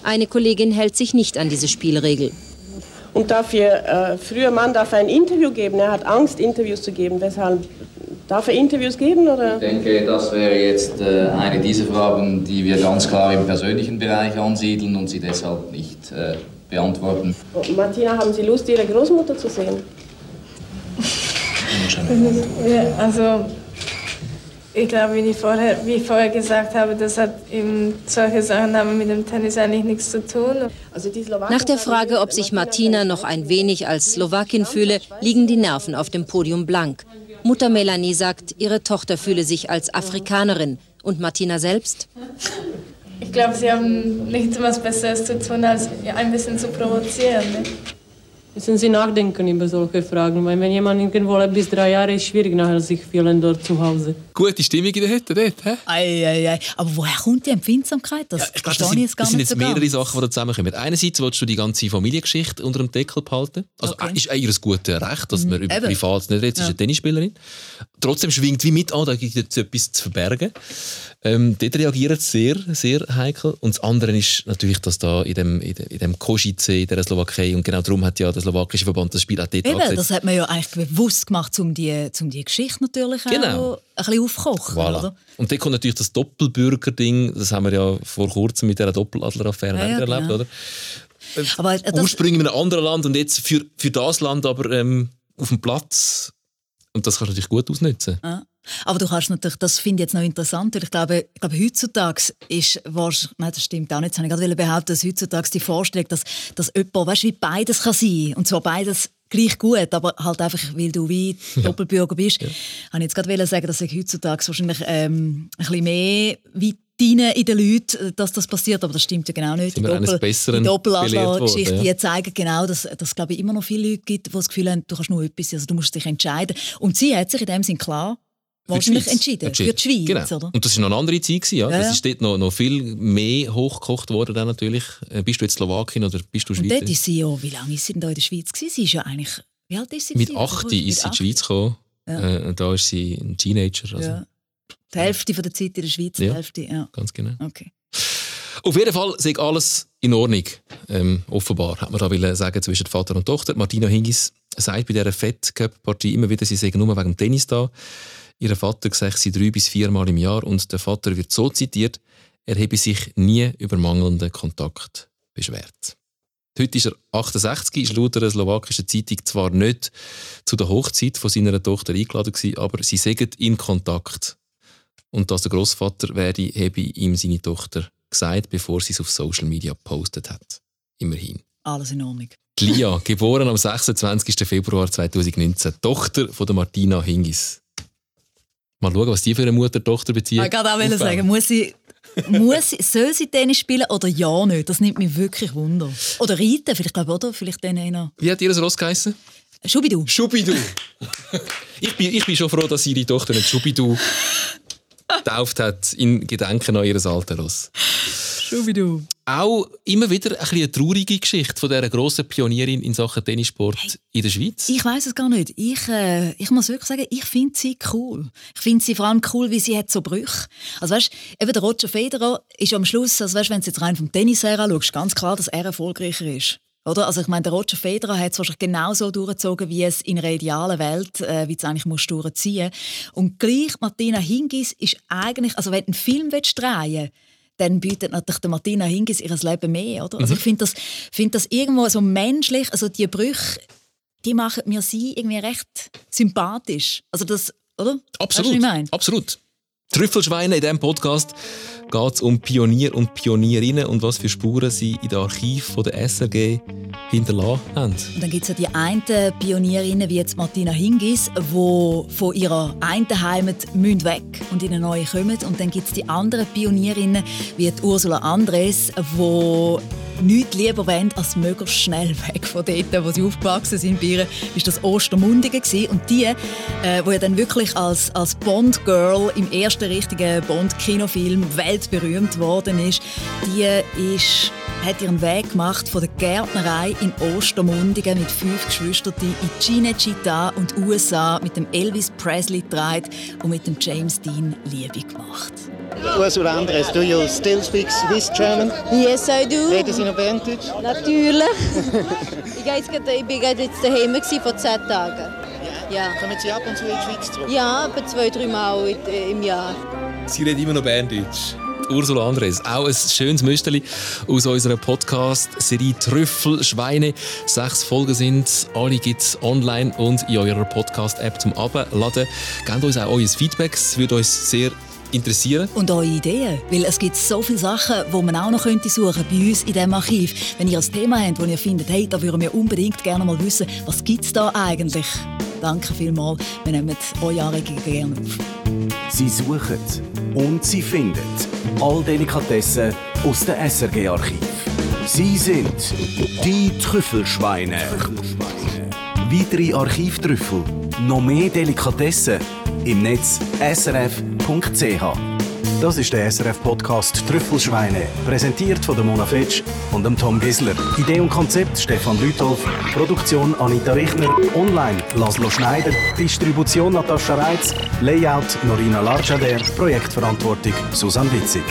Eine Kollegin hält sich nicht an diese Spielregel. Und dafür, äh, früher Mann darf ein Interview geben. Er hat Angst, Interviews zu geben. Weshalb darf er Interviews geben? Oder? Ich denke, das wäre jetzt äh, eine dieser Fragen, die wir ganz klar im persönlichen Bereich ansiedeln und sie deshalb nicht äh, beantworten. Oh, Martina, haben Sie Lust, Ihre Großmutter zu sehen? Ja, also ich glaube, wie ich, vorher, wie ich vorher gesagt habe, das hat eben, solche Sachen haben mit dem Tennis eigentlich nichts zu tun. Also Nach der Frage, ob sich Martina noch ein wenig als Slowakin fühle, liegen die Nerven auf dem Podium blank. Mutter Melanie sagt, ihre Tochter fühle sich als Afrikanerin. Und Martina selbst? Ich glaube, sie haben nichts was Besseres zu tun, als ein bisschen zu provozieren. Ne? Müssen Sie nachdenken über solche Fragen, weil wenn jemand irgendwo lebt bis drei Jahre, ist schwierig nachher sich fühlen dort zu Hause. Gute Stimmung in der Hütte dort, hä? Ei, ei, ei. Aber woher kommt die Empfindsamkeit? Das Ich glaube, verstehe das ich sind, jetzt gar das sind nicht jetzt so mehrere ganz. Sachen, die da zusammenkommen. Einerseits willst du die ganze Familiengeschichte unter dem Deckel behalten. Also Okay. ist ihr ein gutes Recht, dass man Mhm, über eben. Privates nicht redet. Sie ist Ja. eine Tennisspielerin. Trotzdem schwingt wie mit an, da gibt es etwas zu verbergen. Ähm, dort reagieren sie sehr, sehr heikel. Und das andere ist natürlich, dass da in dem, in dem, in dem Košice, in der Slowakei, und genau darum hat ja der slowakische Verband das Spiel auch dort Eben, angesetzt. das hat man ja eigentlich bewusst gemacht, um die, um die Geschichte natürlich Genau. auch ein bisschen aufzukochen. Voilà. Oder? Und dann kommt natürlich das Doppelbürger-Ding, das haben wir ja vor kurzem mit dieser Doppeladler-Affäre Ja, ja, erlebt, genau. oder? Aber äh, Ursprünglich in einem anderen Land und jetzt für, für das Land aber ähm, auf dem Platz. Und das kannst du natürlich gut ausnutzen. Ja. Aber du kannst natürlich, das finde ich jetzt noch interessant, weil ich glaube, ich glaube heutzutage ist wahrscheinlich, nein, das stimmt auch nicht, das habe ich gerade behaupten, dass heutzutage die Vorstellung, dass, dass jemand, weißt, wie beides kann sein und zwar beides gleich gut, aber halt einfach, weil du wie Doppelbürger bist, habe ich jetzt gerade sagen, dass ich heutzutage wahrscheinlich ähm, ein bisschen mehr wie in den Leuten, dass das passiert, aber das stimmt ja genau nicht. Sind die Doppeladler-Geschichten worden, ja. die zeigen genau, dass, es glaube ich, immer noch viele Leute gibt, die das Gefühl haben, du kannst nur etwas, also du musst dich entscheiden. Und sie hat sich in dem Sinn klar wahrscheinlich Schweiz entschieden, für die Schweiz. Genau. Oder? Und das war noch eine andere Zeit. gewesen, Ja. Ja, Das ist dort noch, noch viel mehr hochgekocht worden dann natürlich. Äh, Bist du jetzt Slowakin oder bist du Und dort Schweizer? ist sie ja, wie lange ist sie denn da in der Schweiz gewesen? Sie ist ja eigentlich, wie alt ist sie? Mit gewesen? 8 Mit ist sie in die? Schweiz gekommen. Ja. Äh, da ist sie ein Teenager. Also Ja. Die Hälfte von der Zeit in der Schweiz, die Ja. Hälfte, ja. Ganz genau. Okay. Auf jeden Fall sei alles in Ordnung. Ähm, offenbar, hat man da wollen sagen, zwischen Vater und Tochter. Martina Hingis sagt bei dieser Fed Cup Partie immer wieder, sie sei nur wegen dem Tennis da. Ihr Vater sagt sie drei bis viermal im Jahr und der Vater wird so zitiert, er habe sich nie über mangelnden Kontakt beschwert. Heute ist er 68, ist laut einer slowakischen Zeitung zwar nicht zu der Hochzeit von seiner Tochter eingeladen gewesen, aber sie sagen in Kontakt. Und dass der Großvater werde, habe ihm seine Tochter gesagt, bevor sie es auf Social Media gepostet hat. Immerhin. Alles in Ordnung. Die Lia, geboren am 26. Februar 2019, Tochter von der Martina Hingis. Mal schauen, was die für eine Mutter-Tochter-Beziehung Ich wollte auch sagen, muss sie, muss sie, soll sie Tennis spielen oder ja nicht? Das nimmt mich wirklich Wunder. Oder reiten, vielleicht, glaube ich, oder? Vielleicht dann einer. Wie hat ihr das Ross geheißen? Schubidu. Schubidu. ich, bin, ich bin schon froh, dass ihre Tochter nicht Schubidu getauft hat, in Gedenken an ihr alten Ross. Schubidu. Auch immer wieder ein eine traurige Geschichte von dieser grossen Pionierin in Sachen Tennissport in der Schweiz. Ich weiß es gar nicht. Ich, äh, ich muss wirklich sagen, ich finde sie cool. Ich finde sie vor allem cool, wie sie hat so Brüche. Also weißt, eben der Roger Federer ist am Schluss, also weißt, wenn du jetzt rein vom Tennis her anschaust, ganz klar, dass er erfolgreicher ist. Oder? Also ich meine, der Roger Federer hat es wahrscheinlich genauso durchgezogen, wie es in einer idealen Welt, äh, wie es eigentlich musst durchziehen. Und gleich Martina Hingis ist eigentlich, also wenn du einen Film willst drehen dann bietet natürlich der Martina Hingis ihr Leben mehr, oder? Also Mhm. ich finde das, find das irgendwo so menschlich, also die Brüche, die machen mir sie irgendwie recht sympathisch. Also das, oder? Weißt du, Absolut. ich meine? Absolut. Trüffelschweine in diesem Podcast geht es um Pionier und Pionierinnen und was für Spuren sie in den Archiven der SRG hinterlassen haben. Und dann gibt es ja die einen Pionierinnen, wie jetzt Martina Hingis, die von ihrer einen Heimat weg und in eine neue kommen. Und dann gibt es die anderen Pionierinnen, wie die Ursula Andres, die nichts lieber wollen, als möglichst schnell weg von dort, wo sie aufgewachsen sind. Bei ihr war das Ostermundigen. Und die, äh, die ja dann wirklich als, als Bond-Girl im ersten richtigen Bond-Kinofilm weltberühmt worden ist, die ist hat ihren Weg gemacht von der Gärtnerei in Ostermundigen mit fünf Geschwistern in Cinecittà und USA mit dem Elvis Presley getragen und mit dem James Dean Liebe gemacht. Ursula Andres, do you still speak Swiss German? Yes, I do. Reden Sie noch Berndeutsch? Natürlich. ich, war jetzt ich bin jetzt daheim vor zehn Tagen. Ja. Kommen Sie ab und zu in die Schweiz zurück? Ja, etwa zwei, drei Mal im Jahr. Sie redet immer noch Berndeutsch. Ursula Andres, auch ein schönes Müsterli aus unserer Podcast-Serie Trüffel Schweine. Sechs Folgen sind, alle gibt es online und in eurer Podcast-App zum Abladen. Gebt uns auch euer Feedback, es würde uns sehr interessieren. Und eure Ideen, weil es gibt so viele Sachen, die man auch noch könnte suchen bei uns in diesem Archiv. Wenn ihr ein Thema habt, wo ihr findet, hey, da würden wir unbedingt gerne mal wissen, was gibt es da eigentlich? Danke vielmals, wir nehmen eure Anregungen gerne auf. Sie suchen und sie finden all Delikatessen aus dem SRG-Archiv. Sie sind die Trüffelschweine. Weitere Archivtrüffel, noch mehr Delikatessen im Netz srf.ch. Das ist der SRF-Podcast Trüffelschweine, präsentiert von Mona Fetsch und dem Tom Gisler. Idee und Konzept Stefan Lütolf, Produktion Anita Richner, online Laszlo Schneider, Distribution Natascha Reitz, Layout Norina Larchader, Projektverantwortung Susanne Witzig.